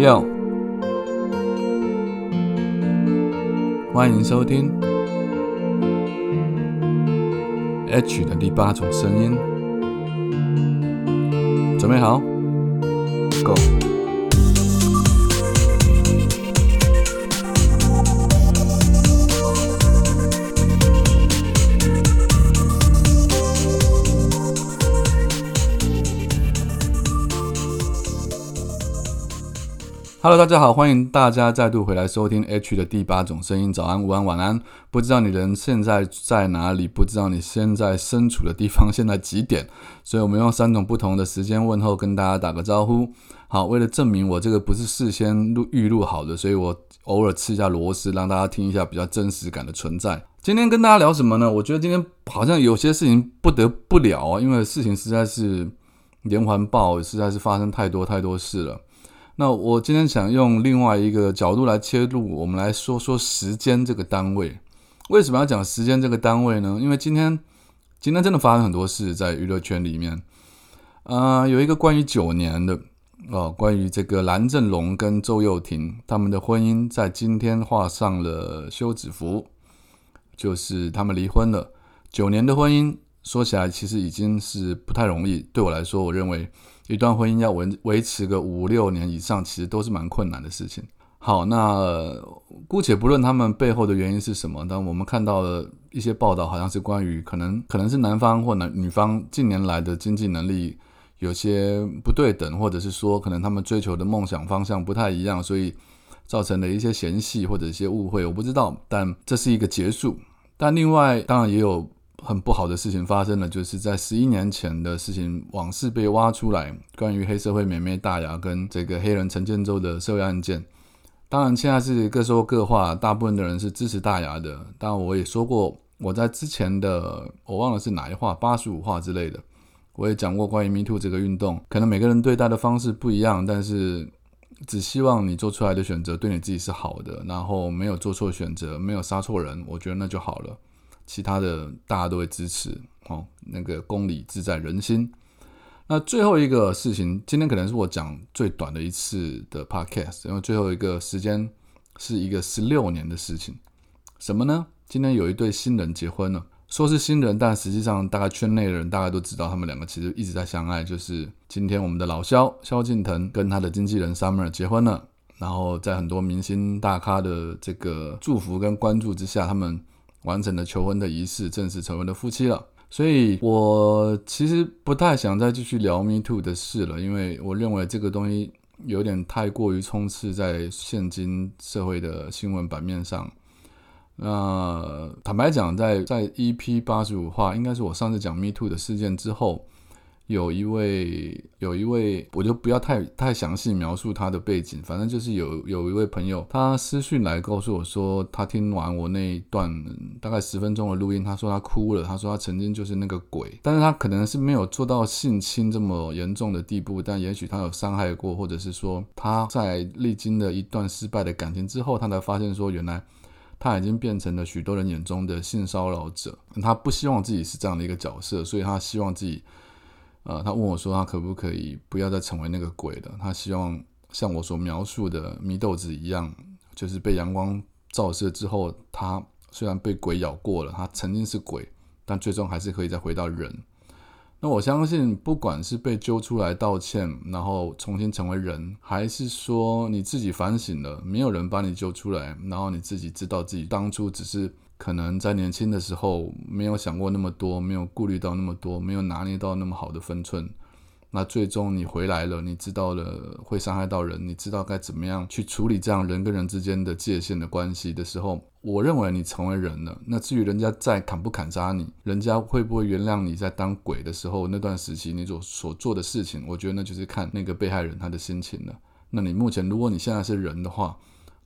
哟，欢迎收听 H 的第八种声音，准备好，Go。Hello，大家好，欢迎大家再度回来收听 H 的第八种声音。早安、午安、晚安。不知道你人现在在哪里？不知道你现在身处的地方现在几点？所以我们用三种不同的时间问候，跟大家打个招呼。好，为了证明我这个不是事先录预录好的，所以我偶尔吃一下螺丝，让大家听一下比较真实感的存在。今天跟大家聊什么呢？我觉得今天好像有些事情不得不聊啊，因为事情实在是连环爆，实在是发生太多太多事了。那我今天想用另外一个角度来切入，我们来说说时间这个单位。为什么要讲时间这个单位呢？因为今天今天真的发生很多事在娱乐圈里面。呃，有一个关于九年的哦，关于这个蓝正龙跟周又廷他们的婚姻，在今天画上了休止符，就是他们离婚了。九年的婚姻说起来其实已经是不太容易，对我来说，我认为。一段婚姻要维维持个五六年以上，其实都是蛮困难的事情。好，那姑且不论他们背后的原因是什么，但我们看到了一些报道，好像是关于可能可能是男方或男女方近年来的经济能力有些不对等，或者是说可能他们追求的梦想方向不太一样，所以造成的一些嫌隙或者一些误会。我不知道，但这是一个结束。但另外当然也有。很不好的事情发生了，就是在十一年前的事情往事被挖出来，关于黑社会美眉大牙跟这个黑人陈建州的社会案件。当然，现在是各说各话，大部分的人是支持大牙的。但，我也说过，我在之前的我忘了是哪一话，八十五话之类的，我也讲过关于 Me Too 这个运动，可能每个人对待的方式不一样，但是只希望你做出来的选择对你自己是好的，然后没有做错选择，没有杀错人，我觉得那就好了。其他的大家都会支持哦，那个公理自在人心。那最后一个事情，今天可能是我讲最短的一次的 podcast，因为最后一个时间是一个十六年的事情。什么呢？今天有一对新人结婚了，说是新人，但实际上大概圈内的人大概都知道，他们两个其实一直在相爱。就是今天我们的老肖萧敬腾跟他的经纪人 Summer 结婚了，然后在很多明星大咖的这个祝福跟关注之下，他们。完成了求婚的仪式，正式成为了夫妻了。所以我其实不太想再继续聊 Me Too 的事了，因为我认为这个东西有点太过于充斥在现今社会的新闻版面上。那坦白讲，在在 EP 八十五话，应该是我上次讲 Me Too 的事件之后。有一位，有一位，我就不要太太详细描述他的背景，反正就是有有一位朋友，他私讯来告诉我说，他听完我那一段大概十分钟的录音，他说他哭了，他说他曾经就是那个鬼，但是他可能是没有做到性侵这么严重的地步，但也许他有伤害过，或者是说他在历经了一段失败的感情之后，他才发现说，原来他已经变成了许多人眼中的性骚扰者，他不希望自己是这样的一个角色，所以他希望自己。呃，他问我说：“他可不可以不要再成为那个鬼了？他希望像我所描述的祢豆子一样，就是被阳光照射之后，他虽然被鬼咬过了，他曾经是鬼，但最终还是可以再回到人。那我相信，不管是被揪出来道歉，然后重新成为人，还是说你自己反省了，没有人把你揪出来，然后你自己知道自己当初只是。”可能在年轻的时候没有想过那么多，没有顾虑到那么多，没有拿捏到那么好的分寸。那最终你回来了，你知道了会伤害到人，你知道该怎么样去处理这样人跟人之间的界限的关系的时候，我认为你成为人了。那至于人家再砍不砍杀你，人家会不会原谅你在当鬼的时候那段时期你所所做的事情，我觉得那就是看那个被害人他的心情了。那你目前如果你现在是人的话，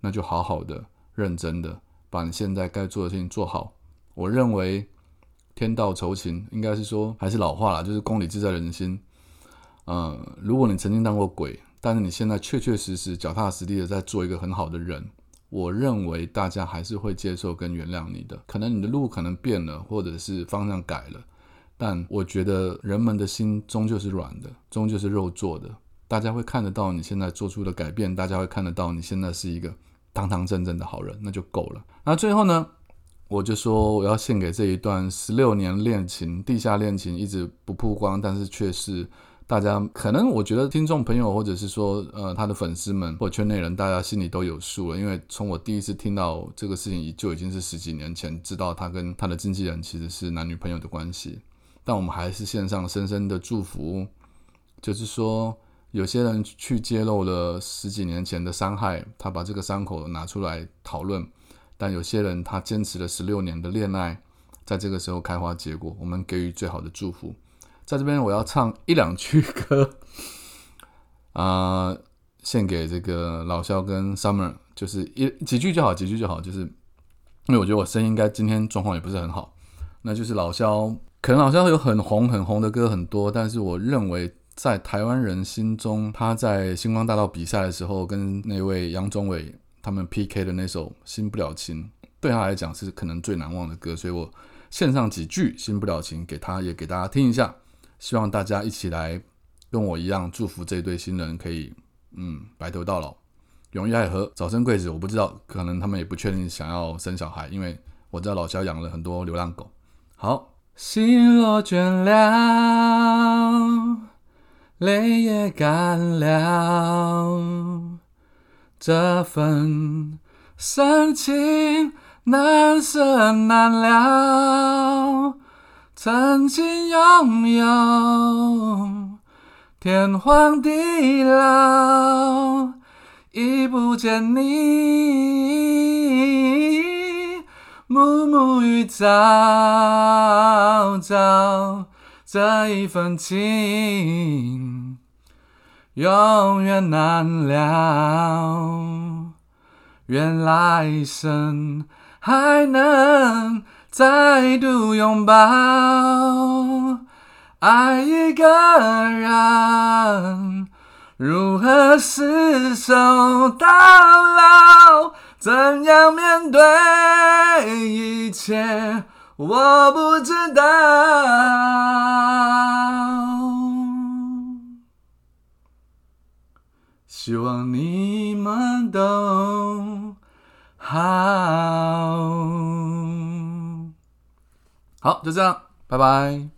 那就好好的、认真的。把你现在该做的事情做好。我认为天道酬勤，应该是说还是老话了，就是公理自在人心。嗯，如果你曾经当过鬼，但是你现在确确实实脚踏实地的在做一个很好的人，我认为大家还是会接受跟原谅你的。可能你的路可能变了，或者是方向改了，但我觉得人们的心终究是软的，终究是肉做的。大家会看得到你现在做出的改变，大家会看得到你现在是一个堂堂正正的好人，那就够了。那最后呢，我就说我要献给这一段十六年恋情、地下恋情，一直不曝光，但是却是。大家可能我觉得听众朋友或者是说呃他的粉丝们或圈内人，大家心里都有数了。因为从我第一次听到这个事情，就已经是十几年前，知道他跟他的经纪人其实是男女朋友的关系。但我们还是线上深深的祝福，就是说有些人去揭露了十几年前的伤害，他把这个伤口拿出来讨论；但有些人他坚持了十六年的恋爱，在这个时候开花结果，我们给予最好的祝福。在这边，我要唱一两句歌，啊，献给这个老肖跟 Summer，就是一几句就好，几句就好，就是因为我觉得我声音应该今天状况也不是很好，那就是老肖，可能老肖有很红很红的歌很多，但是我认为在台湾人心中，他在星光大道比赛的时候跟那位杨宗纬他们 PK 的那首《新不了情》，对他来讲是可能最难忘的歌，所以我献上几句《新不了情》给他，也给大家听一下。希望大家一起来跟我一样祝福这对新人可以，嗯，白头到老，永浴爱河，早生贵子。我不知道，可能他们也不确定想要生小孩，因为我知道老肖养了很多流浪狗。好，心若倦了，泪也干了，这份深情难舍难了。曾经拥有天荒地老，已不见你，暮暮与朝朝，这一份情永远难了，愿来生还能。再度拥抱，爱一个人，如何厮守到老？怎样面对一切？我不知道。希望你们都好。好，就这样，拜拜。